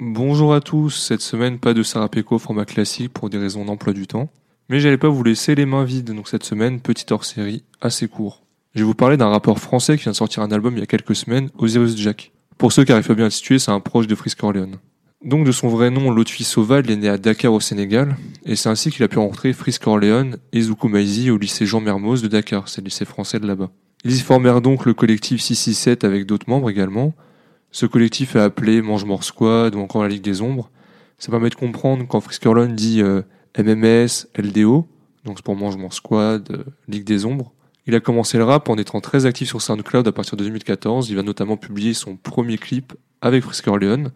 Bonjour à tous, cette semaine pas de Sarah Peko format classique pour des raisons d'emploi du temps. Mais j'allais pas vous laisser les mains vides, donc cette semaine, petite hors série, assez court. Je vais vous parler d'un rappeur français qui vient de sortir un album il y a quelques semaines, Osiris Jack. Pour ceux qui arrivent pas bien à situer, c'est un proche de Frisk Orleans. Donc de son vrai nom, Lotfi Sauval, il est né à Dakar au Sénégal, et c'est ainsi qu'il a pu rencontrer Frisk Orleans et Zoukou Maizi au lycée Jean Mermoz de Dakar, c'est le lycée français de là-bas. Ils y formèrent donc le collectif 667 avec d'autres membres également. Ce collectif est appelé Mange-Mort Squad ou encore la Ligue des Ombres. Ça permet de comprendre quand Frisk dit euh, MMS, LDO, donc c'est pour Mange-Mort Squad, euh, Ligue des Ombres. Il a commencé le rap en étant très actif sur SoundCloud à partir de 2014. Il va notamment publier son premier clip avec Frisk Orleans,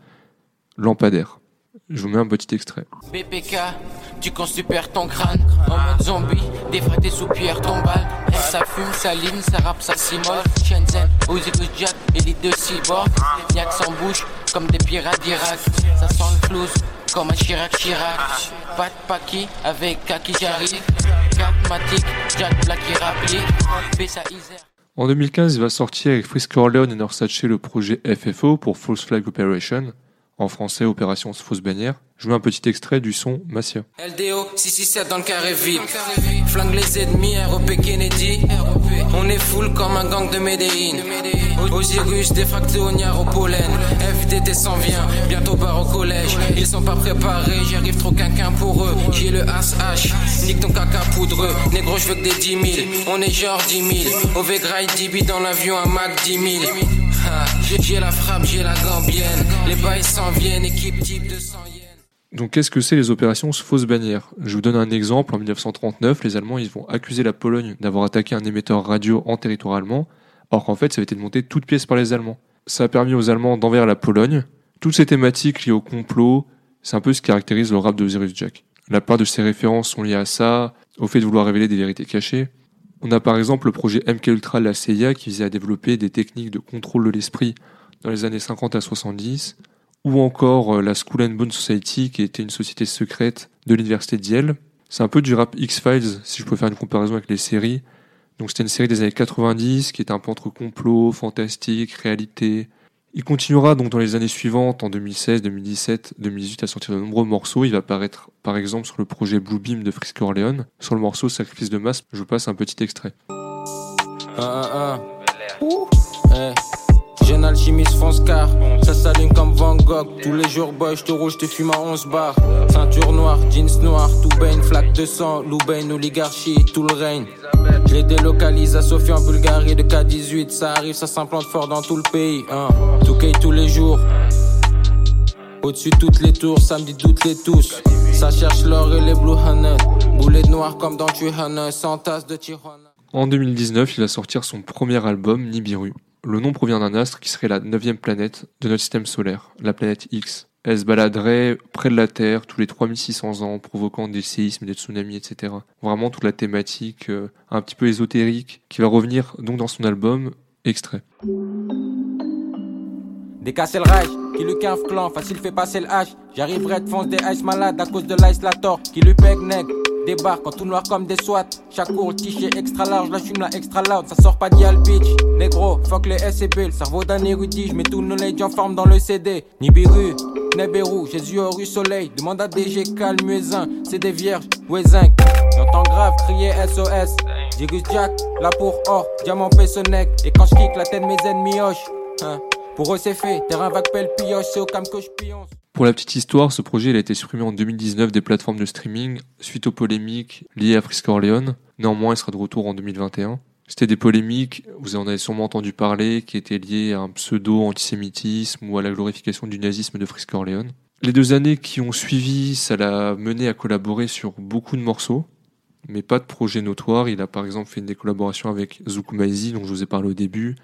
Lampadaire. Je vous mets un petit extrait. BPK, tu super ton crâne. En mode zombie, des vrais des soupirs tombales. Elle ça fume, ça ligne, ça rappe, ça s'immole Shenzhen, Uzi Jack, élite de cyborg. Niaque sans bouche, comme des pirates d'Irak. Ça sent le flouze, comme un Chirac Chirac. De paki, avec Kaki j'arrive Matic, Jack Black en 2015, il va sortir avec Frisk Orleans et Norsace le projet FFO pour False Flag Operation, en français Opération Fausse Bannière. Je mets un petit extrait du son Massia. LDO 667 dans le carré vide. Flingue les ennemis, ROP Kennedy. On est full comme un gang de Médéine. Osiris défracté au niar au pollen. FDT s'en vient, bientôt part au collège. Ils sont pas préparés, j'arrive trop quinquin pour eux. J'ai le H, nique ton caca poudreux. Négro, je veux que des 10 000. On est genre 10 000. Au Grail 10 dans l'avion, un Mac 10 000. J'ai la frappe, j'ai la gambienne. Les bails s'en viennent, équipe type de 100 yens. Donc qu'est-ce que c'est les opérations fausses bannières? Je vous donne un exemple. En 1939, les Allemands ils vont accuser la Pologne d'avoir attaqué un émetteur radio en territoire allemand, alors qu'en fait ça avait été monté toute pièce par les Allemands. Ça a permis aux Allemands d'envers la Pologne. Toutes ces thématiques liées au complot, c'est un peu ce qui caractérise le rap de Osiris Jack. La part de ces références sont liées à ça, au fait de vouloir révéler des vérités cachées. On a par exemple le projet MK Ultra de la CIA qui visait à développer des techniques de contrôle de l'esprit dans les années 50 à 70, ou encore euh, la School and Bone Society qui était une société secrète de l'université d'Yale. C'est un peu du rap X-Files si je peux faire une comparaison avec les séries. Donc c'était une série des années 90 qui était un peu entre complot, fantastique, réalité, il continuera donc dans les années suivantes, en 2016, 2017, 2018, à sortir de nombreux morceaux. Il va apparaître par exemple sur le projet Blue Beam de Frisk Orleans. Sur le morceau Sacrifice de masse, je vous passe un petit extrait. Ah, ah, ah. Alchimiste fonce car Ça s'allume comme Van Gogh Tous les jours boy je te rouge te fume à 11 bars Ceinture noire, jeans noirs Tout baigne, flaque de sang Loubain, oligarchie, tout le règne Je les délocalise à Sofie en Bulgarie De K18 ça arrive, ça s'implante fort dans tout le pays hein. Tout tous les jours au-dessus de toutes les tours, samedi toutes les tous. Ça cherche l'or et les blue honey. Boulet noir comme dans sans tasse de Tijuana. En 2019, il va sortir son premier album, Nibiru. Le nom provient d'un astre qui serait la neuvième planète de notre système solaire, la planète X. Elle se baladerait près de la Terre tous les 3600 ans, provoquant des séismes, des tsunamis, etc. Vraiment toute la thématique euh, un petit peu ésotérique qui va revenir donc dans son album Extrait. Décasser le rage, qui lui cave clan, facile fait passer le H. J'arriverai de des ice malades à cause de l'ice la qui lui pègue nègre. Débarque en tout noir comme des SWAT. Chaque cours, tiché extra large, la fume la extra loud. Ça sort pas d'Yal bitch. Négro, fuck les SCP. Le cerveau d'un érudit, j'mets tout le knowledge en forme dans le CD. Nibiru, Nebérou, Jésus au rue Soleil. Demande à DG calme, muezzin. C'est des vierges, Wezin. J'entends grave crier SOS. Dirus Jack, là pour or, diamant Pessonnec. Et quand j'kick la tête mes ennemis hoche. Hein. Pour eux c'est fait, terrain vague pelle pioche, c'est au cam que je. Pour la petite histoire, ce projet a été supprimé en 2019 des plateformes de streaming suite aux polémiques liées à Frisk Orleans. Néanmoins, il sera de retour en 2021. C'était des polémiques, vous en avez sûrement entendu parler, qui étaient liées à un pseudo-antisémitisme ou à la glorification du nazisme de Frisk Orleans. Les deux années qui ont suivi, ça l'a mené à collaborer sur beaucoup de morceaux, mais pas de projet notoire. Il a par exemple fait des collaborations avec Zouk dont je vous ai parlé au début,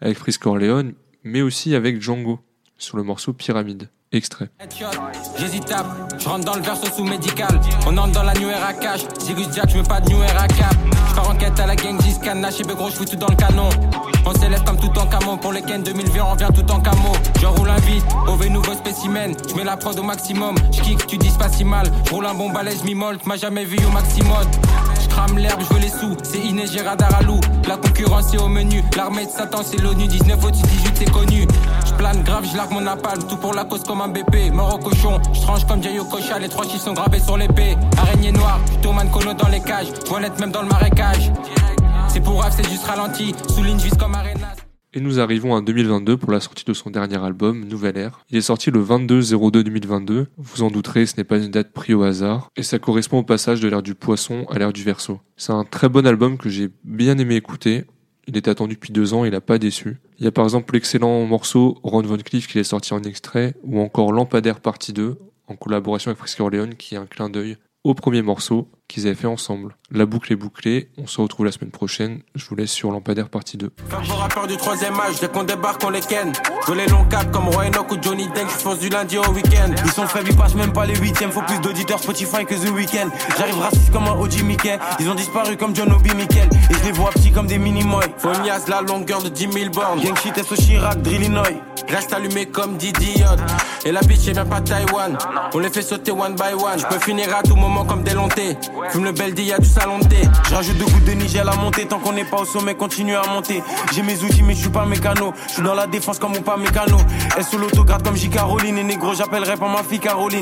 avec Frisk Orleans, mais aussi avec Django, sur le morceau Pyramide. Extrait. J'hésitable, je rentre dans le verso sous médical. On entre dans la new era cash. Zirus Jack, je veux pas de new era cap. Je pars en quête à la gang, Canna, chez gros, je tout dans le canon. On s'élève comme tout en camo. Pour les Ken 2020, on vient tout en camo. Je roule un vide, mauvais nouveau spécimen. Je mets la prod au maximum. Je kick, tu dis pas si mal. Je roule un bon balèze, mi-molt. M'a jamais vu au maximum crame l'herbe, je veux les sous. C'est Inès, à loup. La concurrence est au menu. L'armée de Satan, c'est l'ONU. 19 au 18, c'est connu. Et nous arrivons en 2022 pour la sortie de son dernier album, Nouvelle Ère. Il est sorti le 22-02-2022. Vous en douterez, ce n'est pas une date prise au hasard. Et ça correspond au passage de l'ère du poisson à l'ère du verso. C'est un très bon album que j'ai bien aimé écouter. Il était attendu depuis deux ans, il n'a pas déçu. Il y a par exemple l'excellent morceau Ron Von Cliff qui est sorti en extrait, ou encore Lampadaire partie 2, en collaboration avec Frisky Orleans, qui est un clin d'œil au premier morceau qu'ils avaient fait ensemble. La boucle est bouclée, on se retrouve la semaine prochaine, je vous laisse sur Lampadaire partie 2. Comme rappeur du troisième âge, dès qu'on débarque on les ken. Je les longs caps comme Roy Enoch ou Johnny Deng, je fonce du lundi au week-end. Ils sont faibles, ils passent même pas les huitièmes, faut plus d'auditeurs Spotify que The Weeknd. J'arrive raciste comme un OG Mickey, ils ont disparu comme John Obi Mikel. Et je les vois petits comme des mini-moy Phonias, la longueur de 10 000 bornes. Gang shit, Chirac, Drillinois Reste allumé comme Didi Et la bitch, vient pas Taïwan On les fait sauter one by one Je peux finir à tout moment comme des lontés Fume le bel du salon de thé. Deux gouttes de Niger à la montée. Tant qu'on n'est pas au sommet, continue à monter. J'ai mes outils, mais je suis pas mécano. Je suis dans la défense comme mon pas mécano. Elle sous l'autograde comme J. Caroline? Et négro, j'appellerai pas ma fille Caroline.